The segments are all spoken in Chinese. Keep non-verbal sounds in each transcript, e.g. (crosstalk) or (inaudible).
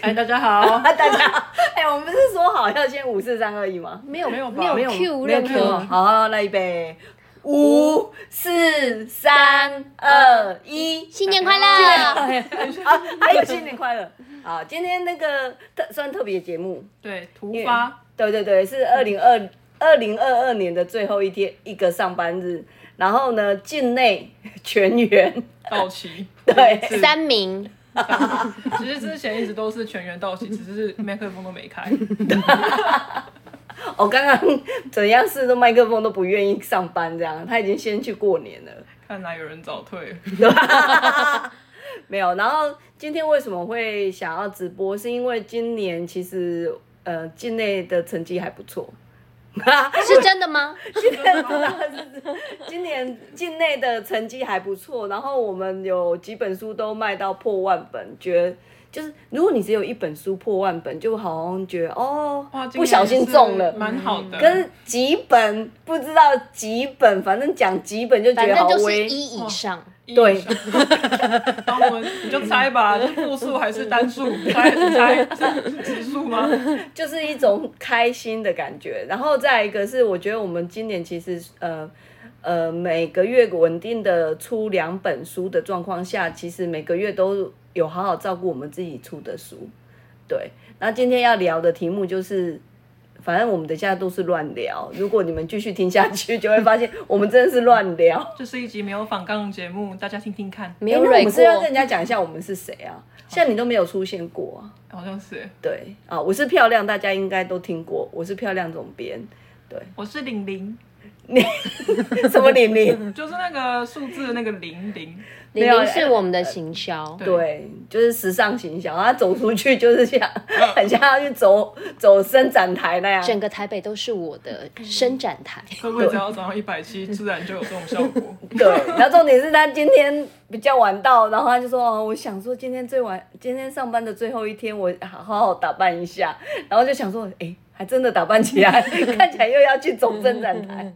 哎，大家好，(laughs) 大家好，哎、我们不是说好要先五四三二一吗？没有没有没有没有 Q 没有 Q 好，好，来一杯，五四三二一，新年快乐！啊，还有新年快乐！好，今天那个特算特别节目，对，突发，对对对，是二零二二零二二年的最后一天一个上班日，然后呢，境内全员，到齐，(laughs) 对。三名，(laughs) 其实之前一直都是全员到齐，只是麦克风都没开。我 (laughs) 刚刚怎样试都麦克风都不愿意上班，这样他已经先去过年了。看来有人早退了，没有，然后今天为什么会想要直播？是因为今年其实呃境内的成绩还不错。(laughs) (laughs) 是真的吗？今年今年境内的成绩还不错，然后我们有几本书都卖到破万本，觉得就是如果你只有一本书破万本，就好像觉得哦不小心中了是。蛮好的。可是几本不知道几本，反正讲几本就觉得好微。一以上。一对 (laughs) 我们你就猜吧，是复数还是单数？猜你猜是指数吗？(laughs) 就是一种开心的感觉。然后再一个是，我觉得我们今年其实呃呃每个月稳定的出两本书的状况下，其实每个月都有好好照顾我们自己出的书。对，那今天要聊的题目就是。反正我们等下都是乱聊，如果你们继续听下去，就会发现我们真的是乱聊。这是一集没有反杠的节目，大家听听看。没有蕊过们是要跟人，家讲一下我们是谁啊？像你都没有出现过啊。(laughs) 好像是，对啊，我是漂亮，大家应该都听过，我是漂亮总编。对我是玲玲，(laughs) 什么玲玲？(laughs) 就是那个数字的那个零零。玲有玲是我们的行销，对，就是时尚行销，他走出去就是像很像要去走走伸展台那样。整个台北都是我的伸展台。会不会只要长到一百七，自然就有这种效果？对，然后重点是他今天比较晚到，然后他就说：“哦，我想说今天最晚，今天上班的最后一天，我好好好打扮一下。”然后就想说：“哎，还真的打扮起来，(laughs) 看起来又要去走伸展台。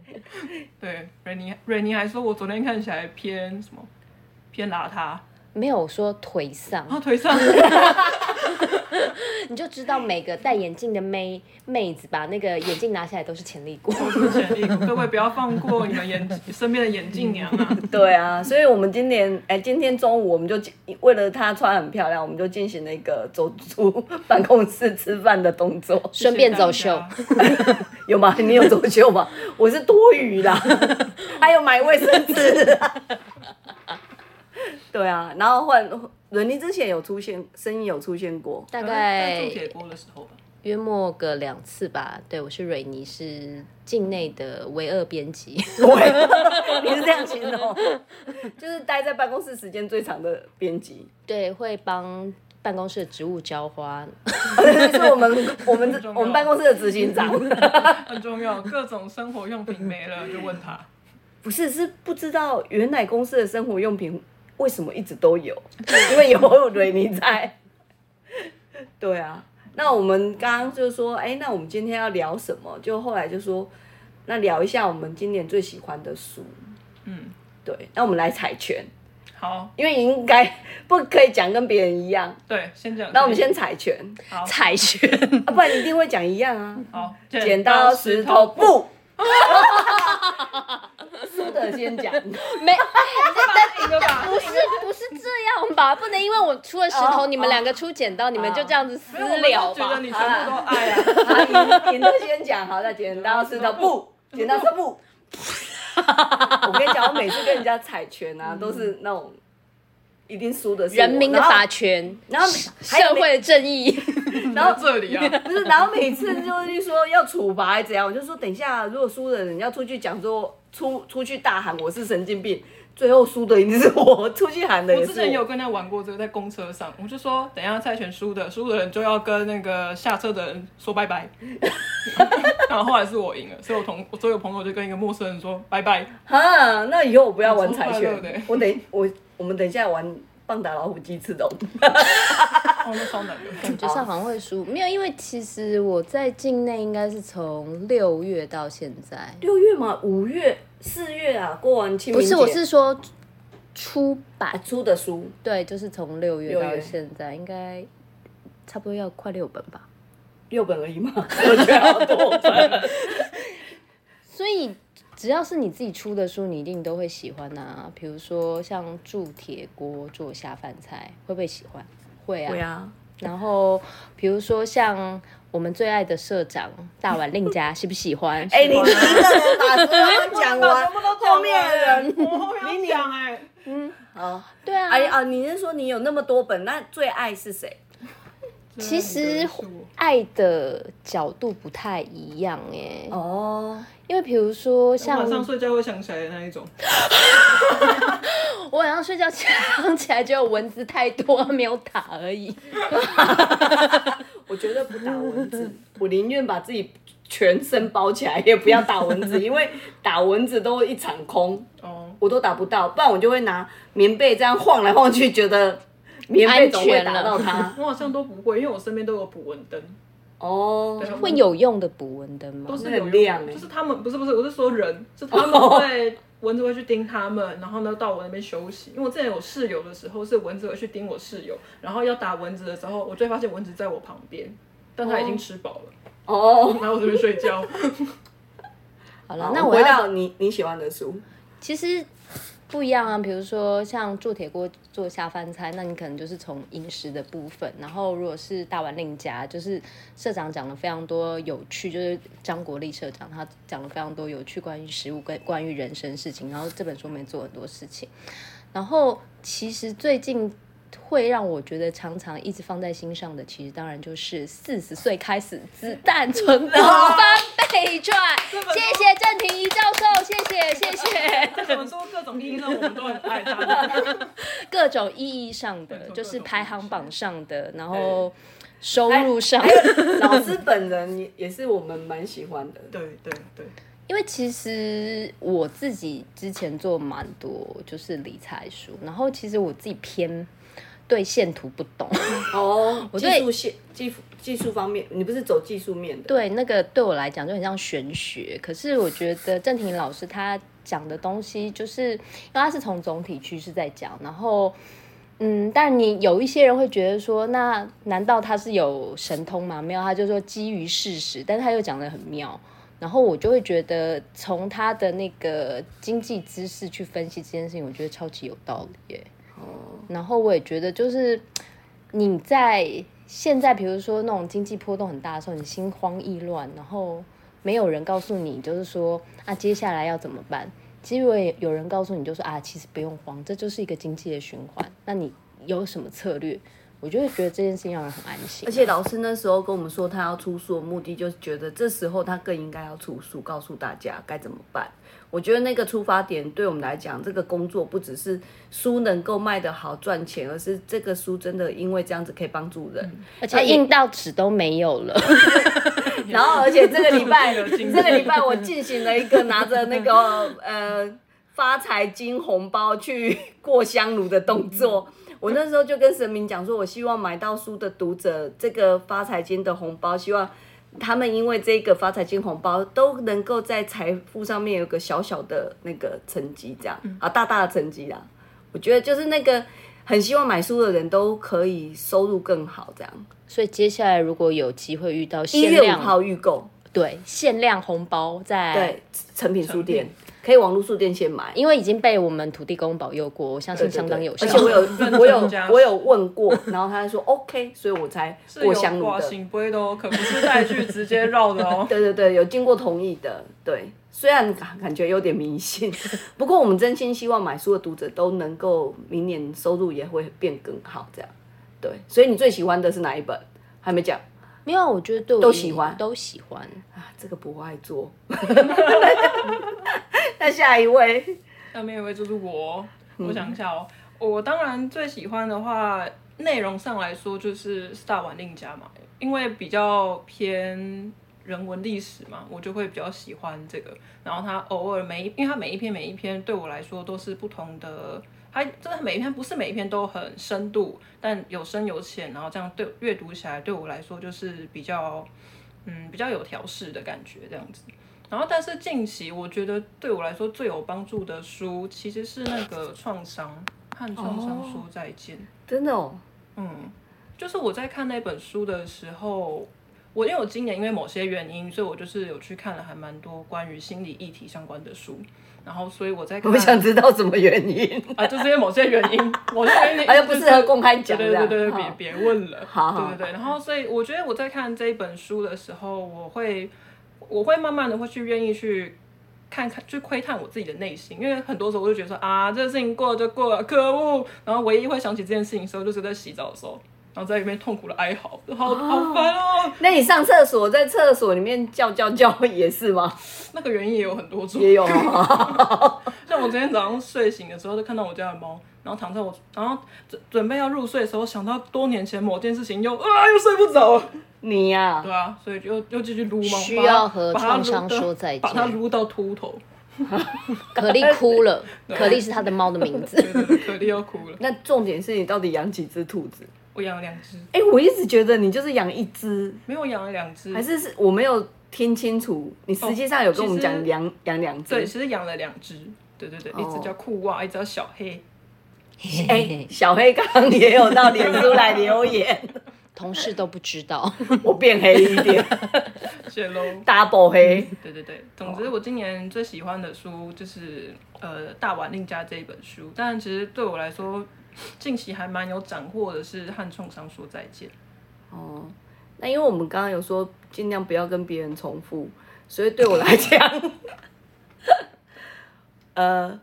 对，瑞妮，瑞妮还说我昨天看起来偏什么，偏邋遢，没有说颓丧然，后腿上你就知道每个戴眼镜的妹妹子把那个眼镜拿下来都是潜力股。都是潜力股，(laughs) 各位不要放过你们眼身边的眼镜娘啊！” (laughs) 对啊，所以我们今年哎，今天中午我们就进为了她穿很漂亮，我们就进行了一个走出办公室吃饭的动作。(laughs) 顺便走秀，有吗？你有走秀吗？我是多余啦，还有买卫生纸。对啊，然后换伦妮之前有出现，声音有出现过。大在概做铁锅的时候吧。约莫个两次吧。对，我是蕊妮，是境内的唯二编辑。对，(laughs) 你是这样形容，(laughs) 就是待在办公室时间最长的编辑，对，会帮办公室的植物浇花。(laughs) 是我们我们我们办公室的执行长。很重要，各种生活用品没了就问他。不是，是不知道原来公司的生活用品为什么一直都有，因为有蕊尼在。(laughs) 对啊，那我们刚刚就是说，哎，那我们今天要聊什么？就后来就说，那聊一下我们今年最喜欢的书。嗯，对，那我们来彩拳，好，因为应该不可以讲跟别人一样。对，先讲。那我们先彩拳，好，彩拳，(laughs) 啊，不然你一定会讲一样啊。好，剪刀石头布。(laughs) 输的先讲，没，不是不是这样吧？不能因为我出了石头，哦你们两个出剪刀，你们就这样子私聊，吧觉得？你全部都爱啊。赢赢的先讲，好，那剪刀石头布，剪刀石头布。我跟你讲，我每次跟人家彩拳啊，都是那种一定输的是人民的法权，然后社会的正义，然后这里啊，(laughs) 不是，然后每次就是说要处罚怎样，我就说等一下，如果输的人要出去讲说出出去大喊我是神经病，最后输的一定是我，出去喊的我之前有跟他玩过这个，在公车上，我就说等一下猜拳输的，输的人就要跟那个下车的人说拜拜。(laughs) 然后后来是我赢了，所以我同我所有朋友就跟一个陌生人说拜拜。哈，那以后我不要玩彩超快乐的拳，我等我我们等一下玩棒打老虎鸡翅龙。哦，那超难的。感觉上好像会输，没有，因为其实我在境内应该是从六月到现在，六月嘛，五月、四月啊，过完清明。不是，我是说出版啊，出的书，对，就是从六月到现在，应该差不多要快六本吧。六本而已嘛，(laughs) 我觉得好多本。(laughs) 所以只要是你自己出的书，你一定都会喜欢啊。比如说像铸铁锅做下饭菜，会不会喜欢？会啊。对啊，然后比如说像我们最爱的社长大碗令家，喜不喜欢？(laughs) 哎、你一个人把所有讲完，(laughs) 全部都后面的人，我后面要讲哎，好，对啊，哎啊，你是说你有那么多本，那最爱是谁？其实爱的角度不太一样哎、哦，因为比如说像晚上睡觉会想起来的那一种。(laughs) 我晚上睡觉 (laughs) 想起来，只有蚊子太多没有打而已。(laughs) 我觉得不打蚊子，我宁愿把自己全身包起来，也不要打蚊子，因为打蚊子都会一场空，哦，我都打不到，不然我就会拿棉被这样晃来晃去，觉得棉被总会打到它。我好像都不会，因为我身边都有捕蚊灯，哦，对会有用的捕蚊灯吗都？是有用的，很亮欸就是他们不是不是，我是说人，(laughs) 是他们会蚊子会去叮他们，然后呢到我那边休息。因为我之前有室友的时候，是蚊子会去叮我室友，然后要打蚊子的时候，我就会发现蚊子在我旁边，但它已经吃饱了，哦，(laughs) 然后我这边睡觉。(laughs) 好了，那我要到你你喜欢的书，其实不一样啊。比如说像铸铁锅做下饭菜，那你可能就是从饮食的部分；然后如果是大碗令家，就是社长讲了非常多有趣，就是张国立社长他讲了非常多有趣关于食物跟关于人生事情。然后这本书里面做很多事情。然后其实最近会让我觉得常常一直放在心上的，其实当然就是四十岁开始子弹存股翻倍赚。谢谢郑庭怡教授，谢谢谢谢。这本书各种意义我们都很爱他。各种意义上的，就是排行榜上的，然后收入上，老师本人也也是我们蛮喜欢的。对对对，因为其实我自己之前做蛮多就是理财书，然后其实我自己偏对线图不懂，(laughs) 哦，技对术线技术技术方面，你不是走技术面的？对那个对我来讲就很像玄学。可是我觉得郑婷老师他讲的东西，就是因为他是从总体趋势在讲，然后。嗯，但你有一些人会觉得说，那难道他是有神通吗？没有，他就说基于事实，但是他又讲的很妙。然后我就会觉得，从他的那个经济知识去分析这件事情，我觉得超级有道理耶。哦，然后我也觉得，就是你在现在，比如说那种经济波动很大的时候，你心慌意乱，然后没有人告诉你，就是说啊，接下来要怎么办？其实我也有人告诉你，就说啊，其实不用慌，这就是一个经济的循环。那你有什么策略？我就会觉得这件事情让人很安心。而且老师那时候跟我们说，他要出书的目的，就是觉得这时候他更应该要出书，告诉大家该怎么办。我觉得那个出发点对我们来讲，这个工作不只是书能够卖得好赚钱，而是这个书真的因为这样子可以帮助人。而且印到纸都没有了，(laughs) 然后，而且这个礼拜，这个礼拜我进行了一个拿着那个 (laughs) 呃发财金红包去过香炉的动作。我那时候就跟神明讲说，我希望买到书的读者，这个发财金的红包，希望他们因为这个发财金红包都能够在财富上面有个小小的那个成绩，这样啊，大大的成绩啦。我觉得就是那个很希望买书的人都可以收入更好，这样。所以接下来如果有机会遇到一月五限量，号预购，对限量红包在对，成品书店可以网络书店先买。因为已经被我们土地公保佑过，我相信相当有效。而且我有 (laughs) 我有我有问过，然后他就说 OK，所以我才过香炉的。挂行杯的哦，可不是带去直接绕的哦。(laughs) 对对对，有经过同意的。对，虽然感感觉有点迷信，(laughs) 不过我们真心希望买书的读者都能够明年收入也会变更好，这样。对，所以你最喜欢的是哪一本？还没讲。没有，我觉得对我都喜欢都喜欢。啊，这个不爱做。那下一位，下面一位就是我，我想一下哦，我当然最喜欢的话，内容上来说就是《大碗令家》嘛，因为比较偏人文历史嘛，我就会比较喜欢这个。然后它偶尔每一，因为它每一篇每一篇对我来说都是不同的，它真的每一篇不是每一篇都很深度，但有深有浅，然后这样对阅读起来对我来说就是比较，嗯，比较有调试的感觉这样子。然后，但是近期我觉得对我来说最有帮助的书，其实是那个《创伤和创伤说再见》。真的哦，嗯，就是我在看那本书的时候，我因为我今年因为某些原因，所以我就是有去看了还蛮多关于心理议题相关的书。然后，所以我在看，我想知道什么原因。啊，就是因为某些原因，某些原因，哎呀不适合公开讲对对对对，别别问了。好好对对对。然后，所以我觉得我在看这一本书的时候，我会我会慢慢的会去愿意去看看，去窥探我自己的内心，因为很多时候我就觉得说啊，这个事情过了就过了，可恶。然后唯一会想起这件事情的时候，就是在洗澡的时候，然后在里面痛苦的哀嚎，好好烦哦。那你上厕所在厕所里面叫叫叫也是吗？那个原因也有很多种，也有啊。(laughs) 像我今天早上睡醒的时候，就看到我家的猫，然后躺在我，然后准准备要入睡的时候，想到多年前某件事情，又啊又睡不着了。你呀、对啊，所以就又继续撸猫，需要和把它创伤撸到说再见把它撸到秃头。(laughs) 可丽哭了，(laughs) 可丽是他的猫的名字。对对对，可丽又哭了。那重点是你到底养几只兔子？我养了两只，哎、我一直觉得你就是养一只，没有养了两只，还是是我没有听清楚。你实际上有跟我们讲养养两只。对，其实养了两只。对对对，一只叫酷袜，一只叫小黑。哎、小黑刚刚也有到脸书来留言，同事都不知道。(laughs) 我变黑一点 (laughs) 谢喽。，double 黑。对对对，总之我今年最喜欢的书就是呃《大碗令家》这一本书，但其实对我来说，近期还蛮有斩获的是《和创伤说再见》。哦，那因为我们刚刚有说尽量不要跟别人重复，所以对我来讲，(laughs) 呃，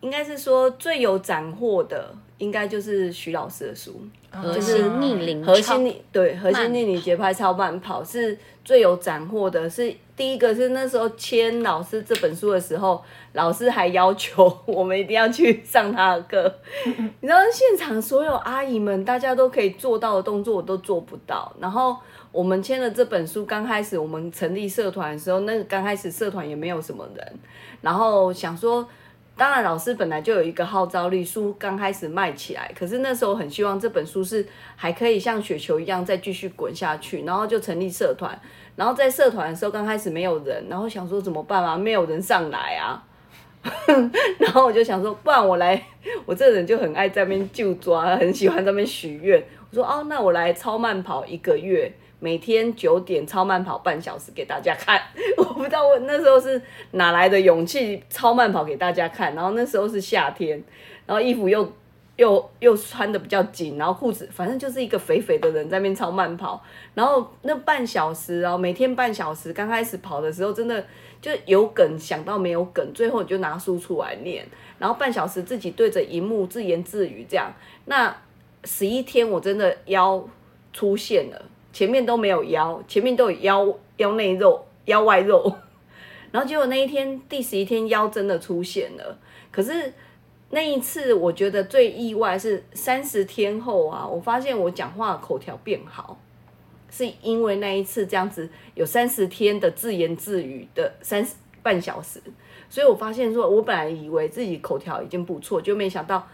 应该是说最有斩获的，应该就是徐老师的书。核心逆龄核超心逆对核心逆龄节拍超慢跑是最有斩获的，是第一个是那时候签老师这本书的时候，老师还要求 (laughs) 我们一定要去上他的课。你知道现场所有阿姨们大家都可以做到的动作，我都做不到。然后我们签了这本书，刚开始我们成立社团的时候，那个刚开始社团也没有什么人，然后想说。当然，老师本来就有一个号召力，书刚开始卖起来，可是那时候很希望这本书是还可以像雪球一样再继续滚下去，然后就成立社团。然后在社团的时候，刚开始没有人，然后想说怎么办啊？没有人上来啊。(laughs) 然后我就想说，不然我来，我这人就很爱在那边就抓，很喜欢在那边许愿。说哦，那我来超慢跑一个月，每天九点超慢跑半小时给大家看。(laughs) 我不知道我那时候是哪来的勇气超慢跑给大家看。然后那时候是夏天，然后衣服又又又穿的比较紧，然后裤子反正就是一个肥肥的人在那边超慢跑。然后那半小时哦，每天半小时，刚开始跑的时候真的就有梗想到没有梗，最后你就拿书出来念，然后半小时自己对着荧幕自言自语这样。那十一天我真的腰出现了，前面都没有腰，前面都有腰腰内肉、腰外肉，然后结果那一天第十一天腰真的出现了，可是。那一次我觉得最意外是三十天后啊，我发现我讲话口条变好，是因为那一次这样子有三十天的自言自语的三十半小时，所以我发现说，我本来以为自己口条已经不错，就没想到，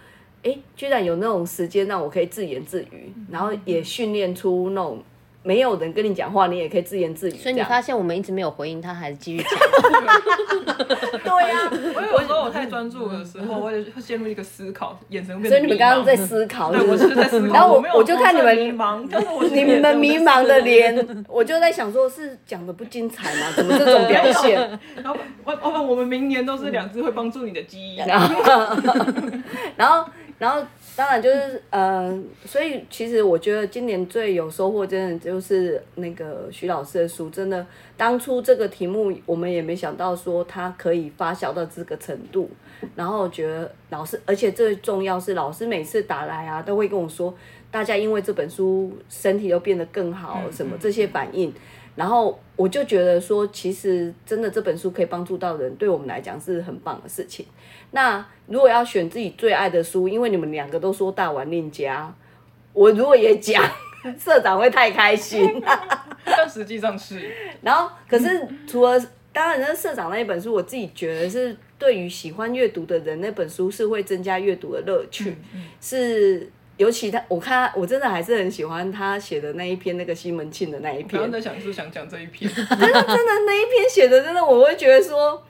哎，居然有那种时间让我可以自言自语，然后也训练出那种没有人跟你讲话，你也可以自言自语。所以你发现我们一直没有回应他，还是继续讲。(laughs) 对呀、我有时候我太专注的时候，(laughs) 我也会陷入一个思考，眼神会所以你们刚刚在思考，对，我是在思考。然后我没有我就看你们迷茫，但是我你们迷茫的脸，我就在想说，是讲的不精彩吗？怎么这种表现？(laughs) 然后，我我我们明年都是两只会帮助你的记忆。然后然后当然就是呃，所以其实我觉得今年最有收获，真的就是那个徐老师的书，真的当初这个题目我们也没想到说它可以发酵到这个程度，然后觉得老师，而且最重要是老师每次打来啊，都会跟我说，大家因为这本书身体都变得更好，什么这些反应。然后我就觉得说，其实真的这本书可以帮助到人，对我们来讲是很棒的事情。那如果要选自己最爱的书，因为你们两个都说大玩令家，我如果也讲，社长会太开心。(laughs) 但实际上是，然后可是除了当然，那社长那一本书，我自己觉得是对于喜欢阅读的人，那本书是会增加阅读的乐趣，是。尤其他，我看他，我真的还是很喜欢他写的那一篇，那个西门庆的那一篇。刚刚在想是想讲这一篇，(laughs) 真的真的那一篇写的真的，我会觉得说，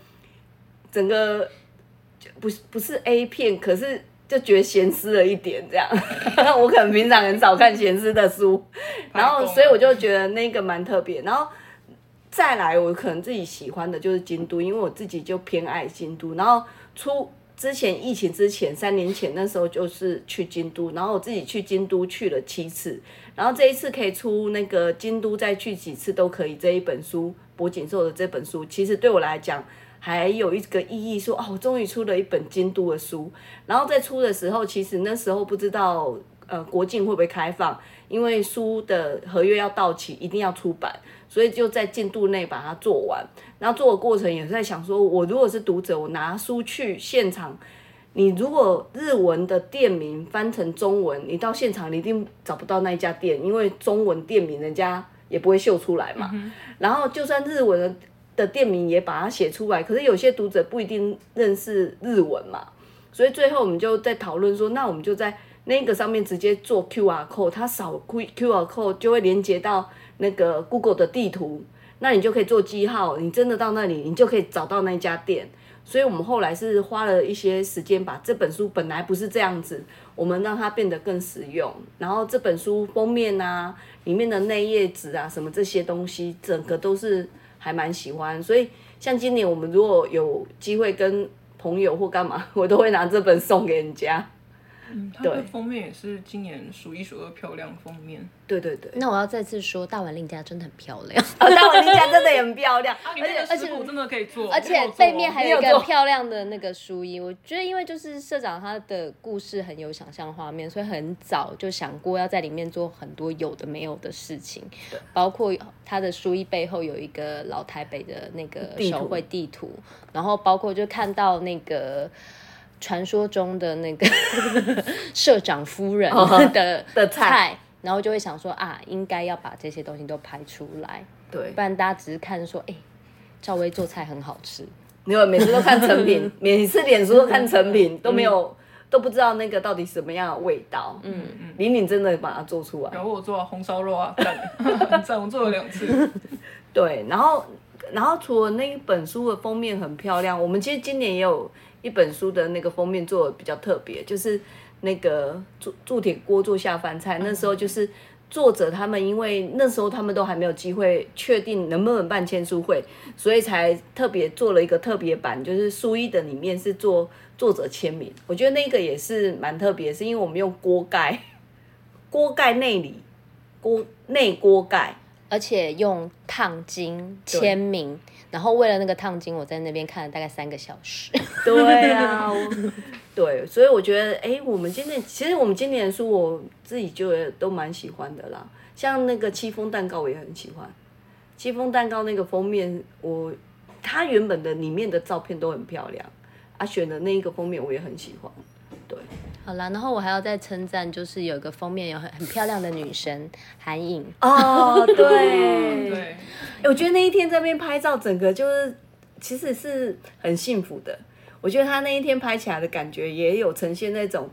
整个不是不是 A 片，可是就觉得咸湿了一点这样。(laughs) 我可能平常很少看咸湿的书，然后所以我就觉得那个蛮特别。然后再来，我可能自己喜欢的就是京都，因为我自己就偏爱京都。然后出。之前疫情之前三年前那时候就是去京都，然后我自己去京都去了七次，然后这一次可以出那个京都再去几次都可以这一本书博景寿的这本书，其实对我来讲还有一个意义，说哦，我终于出了一本京都的书。然后在出的时候，其实那时候不知道呃国境会不会开放，因为书的合约要到期，一定要出版。所以就在进度内把它做完，然后做的过程也是在想说，我如果是读者，我拿书去现场，你如果日文的店名翻成中文，你到现场你一定找不到那一家店，因为中文店名人家也不会秀出来嘛。然后就算日文的的店名也把它写出来，可是有些读者不一定认识日文嘛，所以最后我们就在讨论说，那我们就在那个上面直接做 Q R code，它扫 Q Q R code 就会连接到。那个 Google 的地图，那你就可以做记号，你真的到那里，你就可以找到那家店。所以我们后来是花了一些时间，把这本书本来不是这样子，我们让它变得更实用。然后这本书封面啊，里面的内页纸啊，什么这些东西，整个都是还蛮喜欢。所以像今年我们如果有机会跟朋友或干嘛，(laughs) 我都会拿这本送给人家。嗯，它的封面也是今年数一数二漂亮封面。对对对。那我要再次说，大碗令家真的很漂亮。大碗令家真的也很漂亮，而且而且真的可以做，而且背面还有一个漂亮的那个书衣。我觉得，因为就是社长他的故事很有想象画面，所以很早就想过要在里面做很多有的没有的事情，包括他的书衣背后有一个老台北的那个手绘地图，然后包括就看到那个。传说中的那个 (laughs) 社长夫人的的菜，然后就会想说啊，应该要把这些东西都拍出来，对，不然大家只是看说，哎，赵薇做菜很好吃，没有每次都看成品，(laughs) 每次脸书都看成品，都没有都不知道那个到底什么样的味道。嗯嗯，玲玲真的把它做出来，然后我做红烧肉啊，赞赞，(laughs) 我做了两次。对，然后然后除了那一本书的封面很漂亮，我们其实今年也有。一本书的那个封面做的比较特别，就是那个铸铸铁锅做下饭菜。那时候就是作者他们，因为那时候他们都还没有机会确定能不能办签书会，所以才特别做了一个特别版，就是书衣的里面是做作者签名。我觉得那个也是蛮特别，是因为我们用锅盖，锅盖内里，锅内锅盖。而且用烫金签名，然后为了那个烫金，我在那边看了大概三个小时。(laughs) 对啊，对，所以我觉得，哎，我们今年其实我们今年的书，我自己就都蛮喜欢的啦。像那个戚风蛋糕，我也很喜欢。戚风蛋糕那个封面，我它原本的里面的照片都很漂亮，啊，选的那一个封面我也很喜欢。对。好啦，然后我还要再称赞，就是有一个封面有很很漂亮的女神韩颖哦，对 (laughs) 对，我觉得那一天在那边拍照，整个就是其实是很幸福的。我觉得他那一天拍起来的感觉也有呈现那种。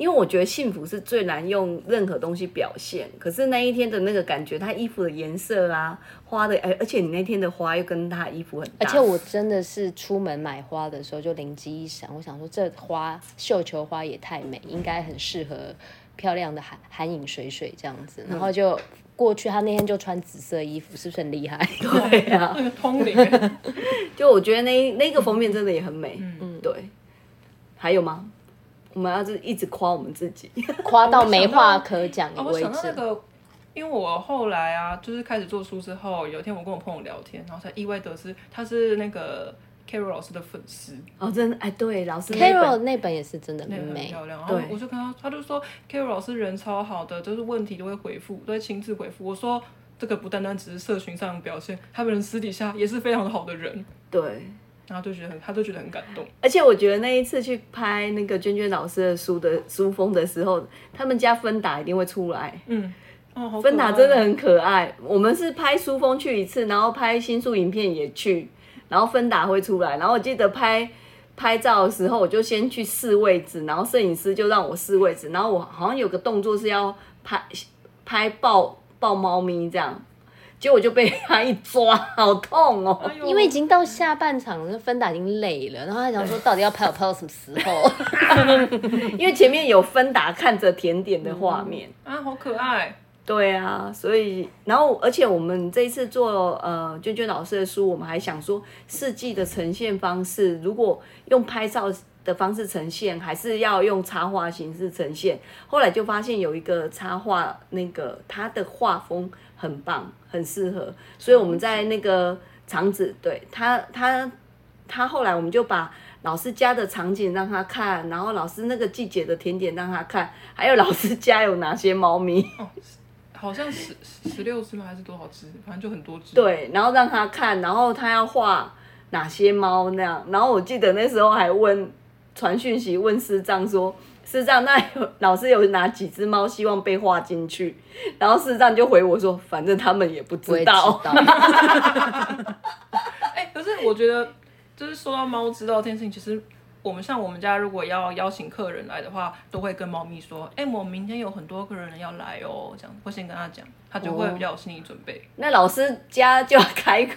因为我觉得幸福是最难用任何东西表现，可是那一天的那个感觉，他衣服的颜色啊，花的，哎，而且你那天的花又跟他衣服很搭。而且我真的是出门买花的时候就灵机一闪，我想说这花绣球花也太美，应该很适合漂亮的寒寒影水水这样子，然后就过去，他那天就穿紫色衣服，是不是很厉害？(laughs) 对呀，通灵。(laughs) 就我觉得那那个封面真的也很美，嗯嗯，对。还有吗？我们要是一直夸我们自己。(laughs) 夸到没话可讲哦，我为想到那止。个，因为我后来啊，就是开始做书之后，有一天我跟我朋友聊天，然后才意外得知他是那个 Carol 老师的粉丝，哦，真的，哎，对，老师 Carol 那本也是真的那个很美，漂亮。然后对我就跟他，他就说 Carol 老师人超好的，就是问题都会回复，都会亲自回复。我说这个不单单只是社群上的表现，他们人私底下也是非常好的人。对。然后就觉得很，他都觉得很感动。而且我觉得那一次去拍那个娟娟老师的书的书封的时候，他们家芬达一定会出来。嗯，哦，芬达真的很可爱。我们是拍书封去一次，然后拍新书影片也去，然后芬达会出来。然后我记得拍拍照的时候，我就先去试位置，然后摄影师就让我试位置，然后我好像有个动作是要拍拍抱抱猫咪这样，结果就被他一抓，好痛哦。哎因为已经到下半场了，芬达已经累了，然后他想说到底要拍我拍到什么时候？(laughs) 因为前面有芬达看着甜点的画面。(laughs) 啊，好可爱。对啊，所以然后而且我们这一次做呃娟娟老师的书，我们还想说四季的呈现方式，如果用拍照的方式呈现，还是要用插画形式呈现。后来就发现有一个插画，那个他的画风很棒，很适合，所以我们在那个场子，对他他他后来我们就把。老师家的场景让他看，然后老师那个季节的甜点让他看，还有老师家有哪些猫咪，好像十十六只吗？还是多少只？反正就很多只。，对，然后让他看，然后他要画哪些猫那样。然后我记得那时候还问传讯息问师长说：“师长，那有老师有拿几只猫希望被画进去？”然后师长就回我说：“反正他们也不知道。道，(laughs) 哎、可是我觉得，就是说到猫知道这件事情，其实我们像我们家如果要邀请客人来的话，都会跟猫咪说：“哎、我明天有很多客人要来哦。”这样会先跟他讲，他就会比较有心理准备。那老师家就要开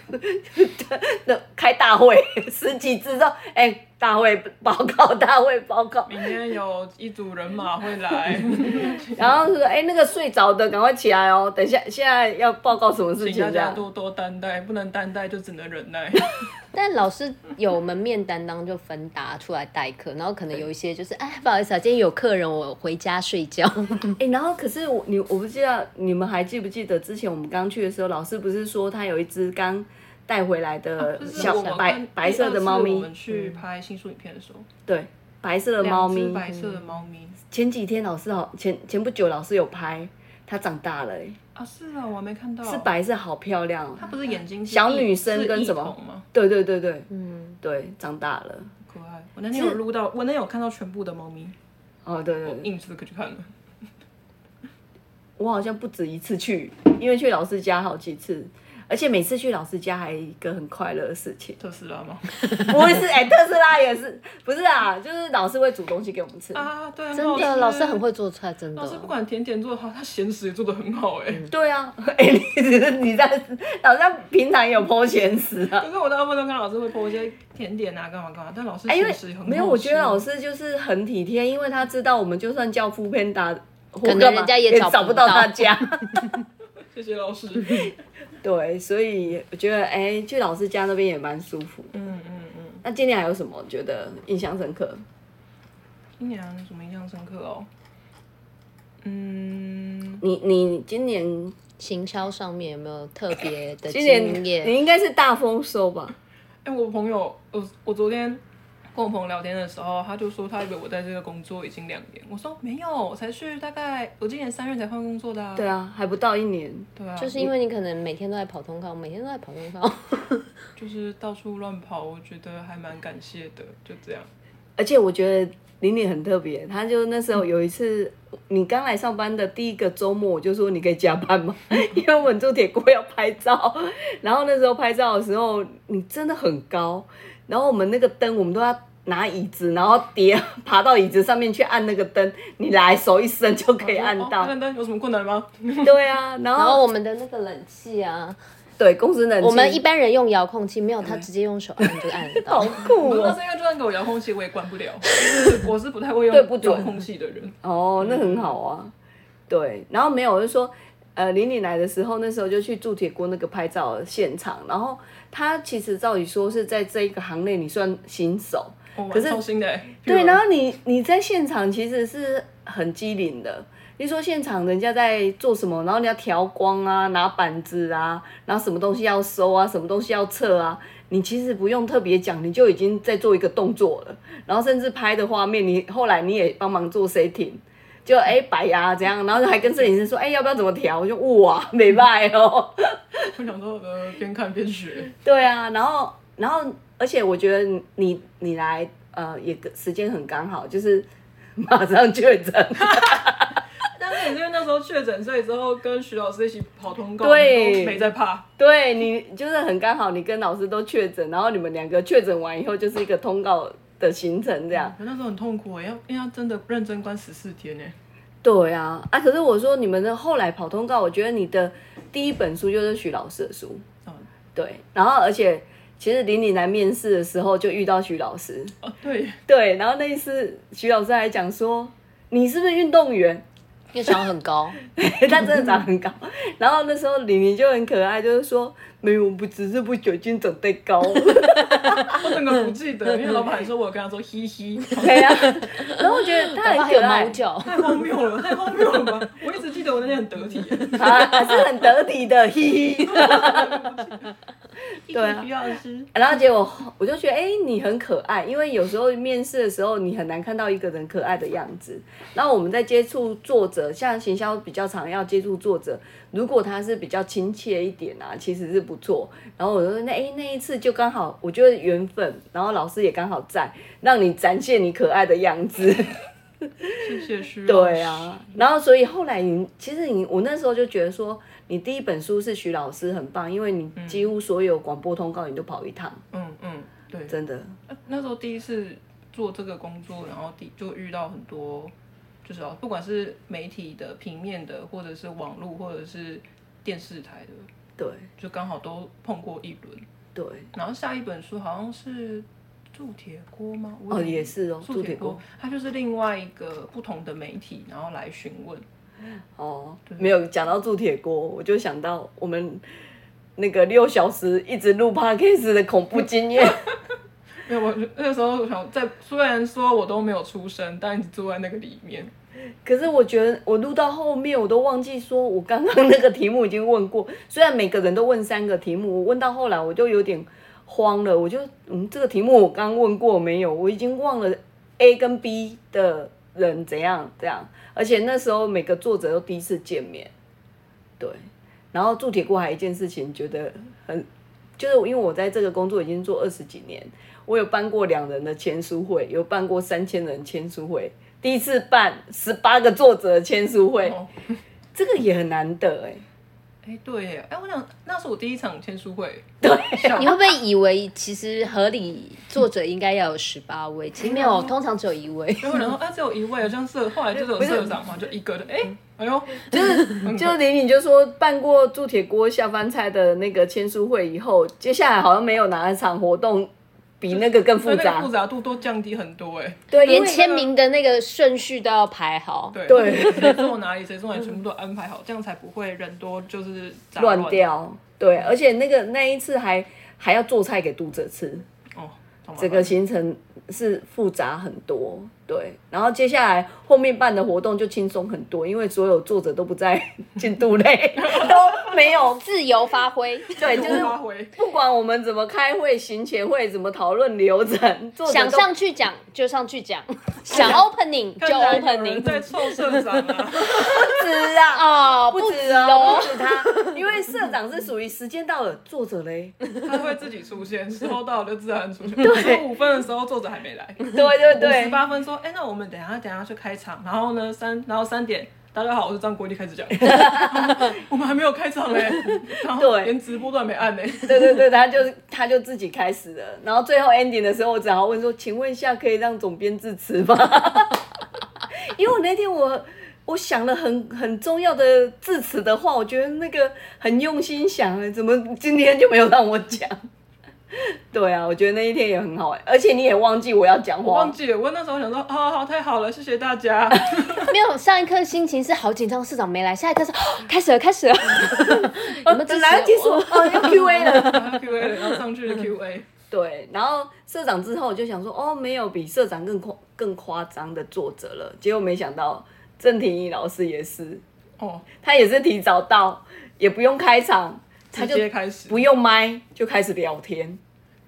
(laughs) 那开大会，十几只说：“哎、大会报告，大会报告。”明天有一组人马会来，(laughs) 然后说：“哎、那个睡着的赶快起来哦，等一下现在要报告什么事请大情这样。”家多多担待，不能担待就只能忍耐。(laughs) 但老师有门面担当，就分达出来代课，然后可能有一些就是，哎，不好意思啊，今天有客人，我回家睡觉。哎、然后可是我你我不知道你们还记不记得之前我们刚去的时候，老师不是说他有一只刚带回来的就是小白、白色的猫咪我们，去拍新书影片的时候，对，白色的猫咪。白色的猫咪前几天老师好前前不久老师有拍，它长大了、哎，啊，是啊，我还没看到，是，白色，好漂亮哦。它不是眼睛是小女生跟什么？对对对对嗯，对，长大了。可爱。我那天有录到，我那天有看到全部的猫咪，哦，对对对，硬是可去看了。我好像不止一次去，因为去老师家好几次，而且每次去老师家还有一个很快乐的事情，特斯拉吗？不是哎、特斯拉也是，不是啊，就是老师会煮东西给我们吃。啊，对，啊真的，老师很会做菜，真的。老师不管甜点做的好，他咸食也做的很好哎、对啊，哎、你只是你在老师平常有剖咸食啊？可是我大部分都看老师会剖一些甜点啊，干嘛干嘛，但老师哎、因为咸食也很好吃。没有，我觉得老师就是很体贴，因为他知道我们就算叫副片打，可可能人家也找不找到到他家。(laughs) 谢谢老师。(laughs) 对，所以我觉得哎、去老师家那边也蛮舒服。嗯嗯嗯，那今年还有什么觉得印象深刻？今年有什么印象深刻哦？嗯，你你今年行销上面有没有特别的今年你？应该是大丰收吧？哎、我朋友，我我昨天跟我朋友聊天的时候，他就说他以为我在这个工作已经两年，我说没有，我才去大概我今年三月才换工作的啊。对啊，还不到一年。对啊，就是因为你可能每天都在跑通告，每天都在跑通告。(laughs) 就是到处乱跑，我觉得还蛮感谢的，就这样。而且我觉得玲玲很特别，她就那时候有一次，你刚来上班的第一个周末，我就说你可以加班吗？(laughs) 因为我们做铁锅要拍照，然后那时候拍照的时候，你真的很高，然后我们那个灯，我们都要拿椅子，然后叠爬到椅子上面去按那个灯，你来手一伸就可以按哦到。按灯有什么困难吗？(laughs) 对啊，然后我们的那个冷气啊，对公司冷气，我们一般人用遥控器，没有他直接用手按 (laughs) 就按得好酷哦那。是因为就算给我遥控器，我也关不了。我是不太会用对不遥控器的人。哦，那很好啊。对，然后没有，我就说，呃，玲玲来的时候，那时候就去铸铁锅那个拍照现场，然后他其实照理说是在这一个行内你算新手，哦可是对，然后你你在现场其实是很机灵的。你说现场人家在做什么，然后你要调光啊，拿板子啊，然后什么东西要收啊，什么东西要测啊，你其实不用特别讲，你就已经在做一个动作了。然后甚至拍的画面，你后来你也帮忙做 setting，就哎摆呀、怎样，然后还跟摄影师说，哎要不要怎么调？我就哇没败哦。我想说呃边看边学，对啊，然后然后而且我觉得你你你来呃也时间很刚好，就是马上确诊。(laughs) 但是也是因为那时候确诊，所以之后跟徐老师一起跑通告，没在怕。对你就是很刚好，你跟老师都确诊，然后你们两个确诊完以后就是一个通告的行程这样。我那时候很痛苦欸，要因为要真的认真关十四天呢。对啊，啊，可是我说你们的后来跑通告，我觉得你的第一本书就是徐老师的书，嗯，对，然后而且其实林玲来面试的时候就遇到徐老师，哦对，对，然后那一次徐老师还讲说你是不是运动员？因为长得很高，(laughs) 他真的长很高，然后那时候李明就很可爱，就是说没有，我不只是不酒精长太高。(laughs) 我整个不记得，因为老板说我跟他说嘻嘻，对呀、然后我觉得他很还有可爱猫，叫，太荒谬了，太荒谬了吧！我一直记得我那天很得体，(laughs) 啊，还是很得体的，嘿嘿。(laughs) 对啊徐老师，然后结果我就觉得，哎、你很可爱，因为有时候面试的时候，你很难看到一个人可爱的样子。然后我们在接触作者，像行销比较常要接触作者，如果他是比较亲切一点啊，其实是不错。然后我就说，那哎、那一次就刚好，我觉得缘分，然后老师也刚好在，让你展现你可爱的样子。谢谢徐老师。对啊，然后所以后来你其实你我那时候就觉得说，你第一本书是徐老师很棒，因为你几乎所有广播通告你都跑一趟，嗯嗯，对，真的。那时候第一次做这个工作，然后第就遇到很多，就是哦不管是媒体的、平面的，或者是网络，或者是电视台的，对就刚好都碰过一轮。对，然后下一本书好像是铸铁锅吗？哦也是哦铸铁锅它就是另外一个不同的媒体，然后来询问。哦，没有讲到铸铁锅，我就想到我们那个六小时一直录 podcast 的恐怖经验。(laughs) 没有，我那个时候想在，虽然说我都没有出声，但一直坐在那个里面。可是我觉得我录到后面，我都忘记说我刚刚那个题目已经问过。虽然每个人都问三个题目，我问到后来我就有点慌了。我就嗯，这个题目我刚问过没有？我已经忘了 A 跟 B 的人怎样这样。而且那时候每个作者都第一次见面，对。然后铸铁锅还有一件事情觉得很，就是因为我在这个工作已经做二十几年，我有办过两人的签书会，有办过三千人签书会。第一次办十八个作者签书会，哦，这个也很难得哎。哎，对耶，哎，我想那是我第一场签书会。(laughs) 对 (laughs) 你会不会以为其实合理作者应该要有十八位？其实没有，通常只有一位。然后然后 (laughs) 啊，只有一位，好像是后来就只有社长嘛，就一个的，哎，哎呦，就是就是李敏就说办过铸铁锅下饭菜的那个签书会以后，接下来好像没有哪一场活动比那个更复杂复。杂度都降低很多哎。对，连签名的那个顺序都要排好。对对谁坐哪里，谁坐哪里，全部都安排好，这样才不会人多就是杂乱。掉。对，而且那个那一次还还要做菜给读者吃，哦，整个行程是复杂很多。对，然后接下来后面办的活动就轻松很多，因为所有作者都不在 (laughs) 进度内，(laughs) 都没有自由发挥，对，就是发挥。不管我们怎么开会、行前会、怎么讨论流程，作者想上去讲就上去讲，想 (laughs) opening 就 opening。在凑社长啊，不止啊，哦，不止止哦，哦不。止他，因为社长是属于时间到了，作者嘞，他会自己出现，时候到了就自然出现。十五分的时候作者还没来，(laughs) 对对对十，八分说，哎，那我们等一下等一下去开场，然后呢三，然后三点。大家好，我是张国立，开始讲。(laughs) 我们还没有开场嘞，(laughs) 然后对连直播都还没按呢。对对对，他就他就自己开始了，然后最后 ending 的时候，我只好问说，请问一下可以让总编致辞吗？因为我那天我我想了很很重要的致辞的话，我觉得那个很用心想了，怎么今天就没有让我讲？(laughs) 对啊，我觉得那一天也很好玩，而且你也忘记我要讲话忘，记了，我那时候想说，好好好，太好了，谢谢大家。(laughs) 没有上一刻心情是好紧张，市长没来，下一刻是、哦开始了，开始了。(laughs) 有没有支持本来结束我哦，要 Q A 了。Q A，然后上去的 Q A。对，然后社长之后我就想说，哦，没有比社长更夸更夸张的作者了。结果没想到郑庭怡老师也是，哦，他也是提早到，也不用开场，他直就接开始。不用麦就开始聊天。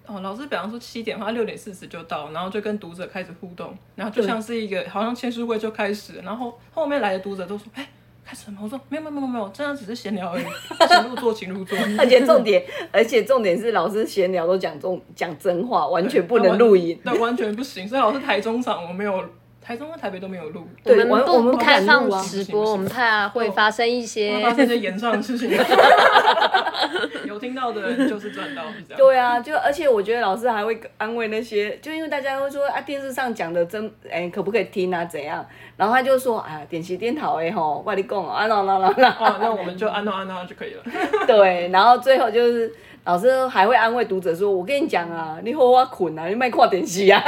哦，老师比方说七点，他六点四十就到，然后就跟读者开始互动，然后就像是一个好像签书会就开始，然后后面来的读者都说，哎、开始了吗？我说没有没有没有没有，这样只是闲聊而已，(laughs) 请入座，请入座。(laughs) 而且重点，而且重点是老师闲聊都讲重讲真话，完全不能录音。对，完全不行。所以老师台中场我没有，台中和台北都没有录，我们对我我不不们不开放直播，我们怕会发生一些发生一些延上的事情。(laughs) 有听到的人就是赚到，是这样。对啊，就而且我觉得老师还会安慰那些，就因为大家会说啊，电视上讲的真哎、可不可以听啊怎样？然后他就说啊，点席点头哎吼，我跟你讲啊，那那那那，哦，那我们就按照按照就可以了。(laughs) 对，然后最后就是老师还会安慰读者说，我跟你讲啊，你好我困啊，你卖看电视啊。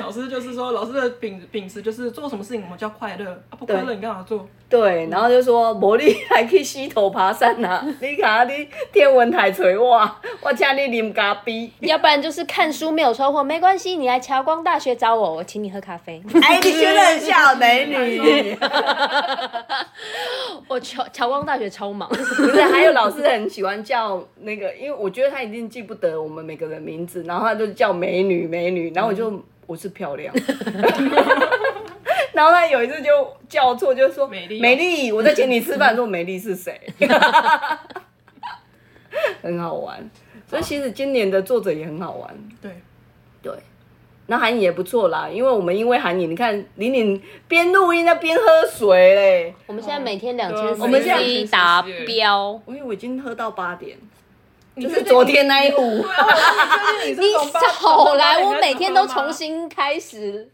老师就是说，老师的秉秉持就是做什么事情我们叫快乐啊，不快乐你干嘛做？对，然后就说，无你还去溪头爬山啊，你看你天文台找我，我请你啉咖啡。要不然就是看书没有收获，没关系，你来侨光大学找我，我请你喝咖啡。哎，你学的很像美女。(laughs) (laughs) 我侨侨光大学超忙，不是，还有老师很喜欢叫那个，因为我觉得他一定记不得我们每个人名字，然后他就叫美女美女，然后我就、我是漂亮，(laughs) 然后他有一次就叫错，就说美丽哦美丽，我在请你吃饭，说美丽是谁，(laughs) 很好玩。所以其实今年的作者也很好玩，对，对。那韩颖也不错啦，因为我们因为韩颖，你看玲玲边录音那边喝水嘞，我们现在每天两千我们现在 CC 达标，我以为我已经喝到八点，就是昨天那一壶。对啊，你少来，我每天都重新开始。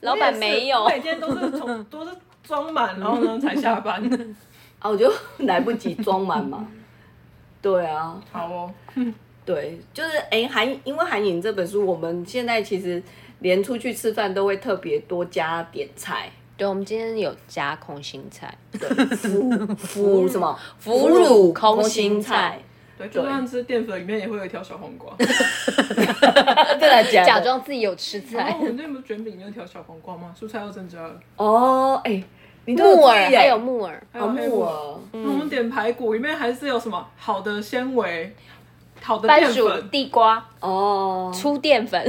老板没有，每天都是从都是装满，然后呢才下班。啊，(laughs) 我就来不及装满嘛。对啊，好哦，对，就是哎，韩，因为韩影这本书，我们现在其实连出去吃饭都会特别多加点菜，对，我们今天有加空心菜，对，腐腐 (laughs) 什么？腐乳空心菜，对，就算吃淀粉里面也会有一条小黄瓜。(laughs) 真的假装自己有吃菜然后。我们那不是卷饼里面有一条小黄瓜吗？蔬菜要增加了。哦，哎，你木耳还有木耳，哦还有木耳，那我们点排骨里面还是有什么好的纤维、好的番薯、淀粉。地瓜、哦，粗淀粉。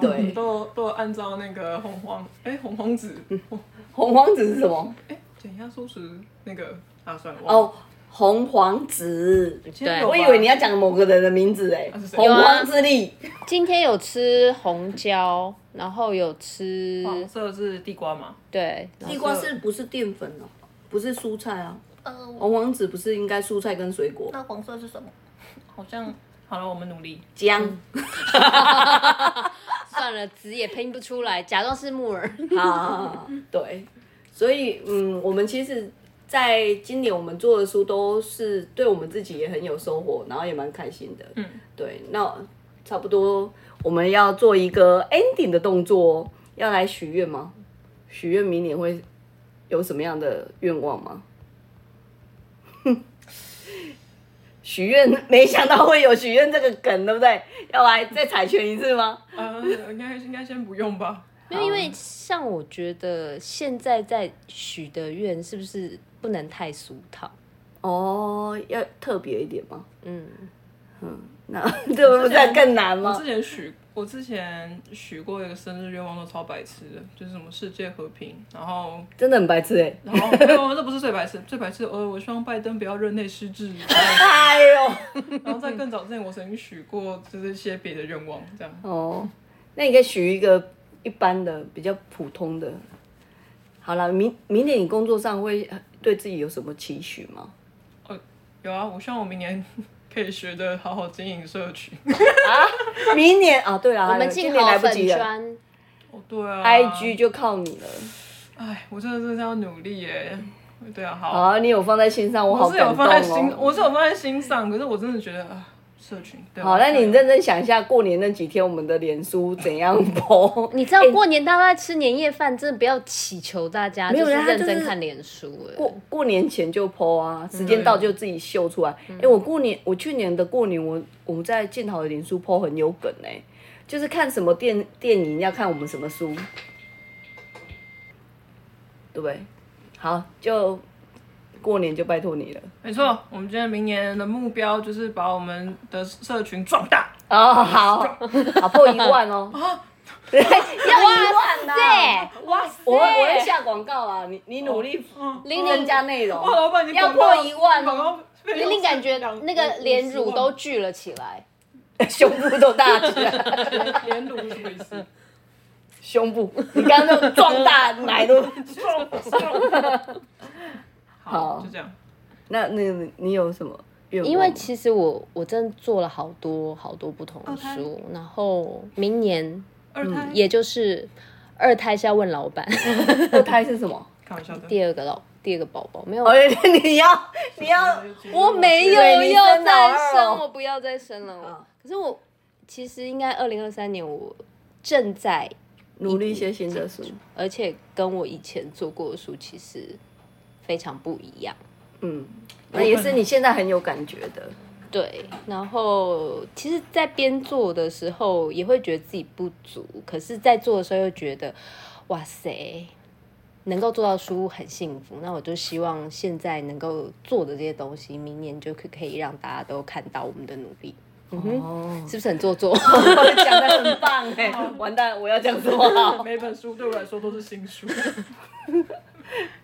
对都都按照那个红黄哎红黄纸哦红黄紫是什么？哎减压素食那个啊算了哦，红黄子。对今天有吧我以为你要讲某个人的名字哎啊是，谁洪荒之力。今天有吃红椒，然后有吃黄色是地瓜嘛？对，地瓜是不是淀粉哦？不是蔬菜啊。呃，红黄子不是应该蔬菜跟水果？那黄色是什么？好像好了，我们努力。姜。(laughs) 算了，字也拼不出来，假装是木耳。(laughs) 对，所以嗯，我们其实在今年我们做的书都是对我们自己也很有收获，然后也蛮开心的。嗯，对，那差不多我们要做一个 ending 的动作，要来许愿吗？许愿明年会有什么样的愿望吗？(laughs) 许愿，没想到会有许愿这个梗，对不对？要来再彩拳一次吗？呃，应该应该先不用吧。没有，因为像我觉得现在在许的愿是不是不能太俗套？哦，要特别一点吗？嗯，那 (laughs) 这不是更难吗我之？前许，我之前许过一个生日愿望，都超白痴的，就是什么世界和平，然后真的很白痴哎！然后没有，这不是最白痴，(laughs) 最白痴，呃，我希望拜登不要任内失智。(laughs) 哎呦，然后在更早之前，我曾经许过就是一些别的愿望，这样。哦，那你可以许一个一般的、比较普通的。好了，明明年你工作上会对自己有什么期许吗？有啊，我希望我明年 (laughs) 可以学着好好经营社群。(laughs) 明年啊，对啊，我们今年进好粉来不及了对啊。，IG 就靠你了。哎，我真的是要努力耶。对啊，好。好啊，你有放在心上，我好我是有放在心，哦。我是有放在心上，可是我真的觉得啊，社群。对好，那你认真想一下，过年那几天我们的脸书怎样播？(laughs) 你知道过年大家在吃年夜饭，真的不要祈求大家没有就是人他就是认真看脸书。哎过过年前就 PO 啊，时间到就自己秀出来。哎、我过年我去年的过年，我我们在建好的脸书 PO 很有梗哎、就是看什么电电影要看我们什么书，对不对？好，就过年就拜托你了。没错，我们今天明年的目标就是把我们的社群壮大。哦，好，好破一万哦，对 (laughs) (laughs) 要一万呐、对，哇塞！我我会下广告啊，你你努力玲增玲加内容。哇，老板你要广告破一万广告费用玲玲感觉那个连乳都聚了起来。(laughs) 胸部都大起来，连乳是什么意思？胸部，你刚刚那种壮大奶都。好，就这样。那那你有什么愿望？因为其实我我真的做了好多好多不同的书，然后明年二胎也就是二胎是要问老板，(laughs) 二胎是什么？(laughs) 开玩笑的。第二个老第二个宝宝没有哦，你要 (laughs) 你要我没有要再生，哦我不要再生了。我可是我其实应该二零二三年我正在，努力一些新的书。而且跟我以前做过的书其实非常不一样。嗯，那也是你现在很有感觉的。对，然后其实，在边做的时候也会觉得自己不足，可是，在做的时候又觉得，哇塞，能够做到书很幸福。那我就希望现在能够做的这些东西，明年就可可以让大家都看到我们的努力。嗯哼，哦，(laughs) 是不是很做作？(laughs) 讲的很棒哎，(laughs) 完蛋，我要讲什么？每本书对我来说都是新书。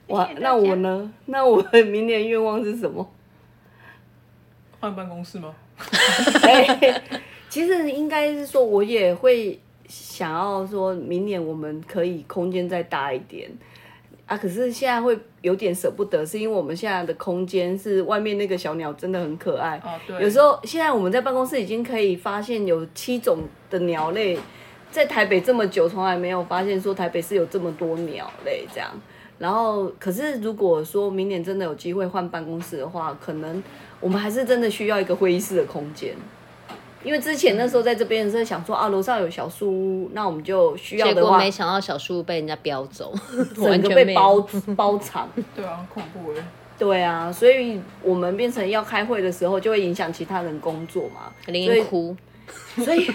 (laughs) 哇，那我呢？(laughs) 那我的明年愿望是什么？换办公室吗？(laughs) 哎，其实应该是说，我也会想要说，明年我们可以空间再大一点啊。可是现在会有点舍不得，是因为我们现在的空间是外面那个小鸟真的很可爱。哦，对。有时候现在我们在办公室已经可以发现有七种的鸟类，在台北这么久，从来没有发现说台北是有这么多鸟类这样。然后，可是如果说明年真的有机会换办公室的话，可能我们还是真的需要一个会议室的空间。因为之前那时候在这边的时候想说啊，楼上有小书屋，那我们就需要的话结果没，想到小树被人家标走，整完全没有个被包包场。对啊，恐怖哎。对啊，所以我们变成要开会的时候，就会影响其他人工作嘛。林所以哭。(laughs) 所以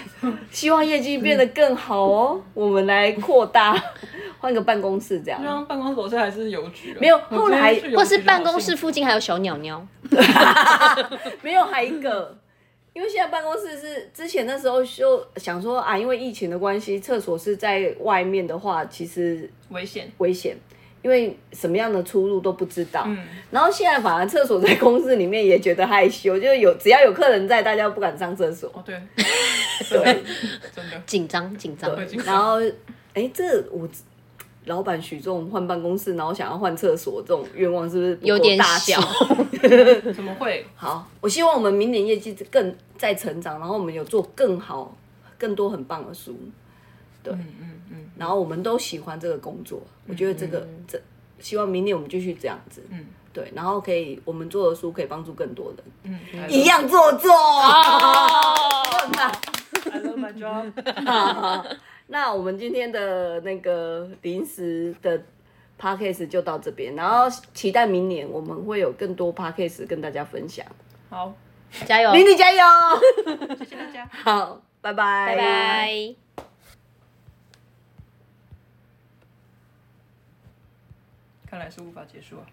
希望业绩变得更好哦。(laughs) 我们来扩大，(laughs) 换个办公室这样。像办公室楼下还是邮局啊。没有后来或是办公室附近还有小鸟鸟，没有还一个，因为现在办公室是之前那时候就想说啊，因为疫情的关系，厕所是在外面的话，其实危险。危险。因为什么样的出入都不知道，嗯，然后现在反而厕所在公司里面也觉得害羞，就是有只要有客人在，大家不敢上厕所。哦 (laughs) 对，对，真的。紧张紧张。然后，哎，这我老板许这种换办公室，然后想要换厕所这种愿望，是不是不有点大气小？(laughs) 怎么会？好，我希望我们明年业绩更再成长，然后我们有做更好、更多很棒的书，对，嗯嗯嗯然后我们都喜欢这个工作，我觉得这个这希望明年我们继续这样子，嗯对，然后可以我们做的书可以帮助更多人，嗯。一样做作。哦，(laughs) I love my job。(laughs) 那我们今天的那个临时的 podcast 就到这边，然后期待明年我们会有更多 podcast 跟大家分享。好，加油！林丽加油！谢谢大家。(laughs) 好，拜拜，拜拜。看来是无法结束啊。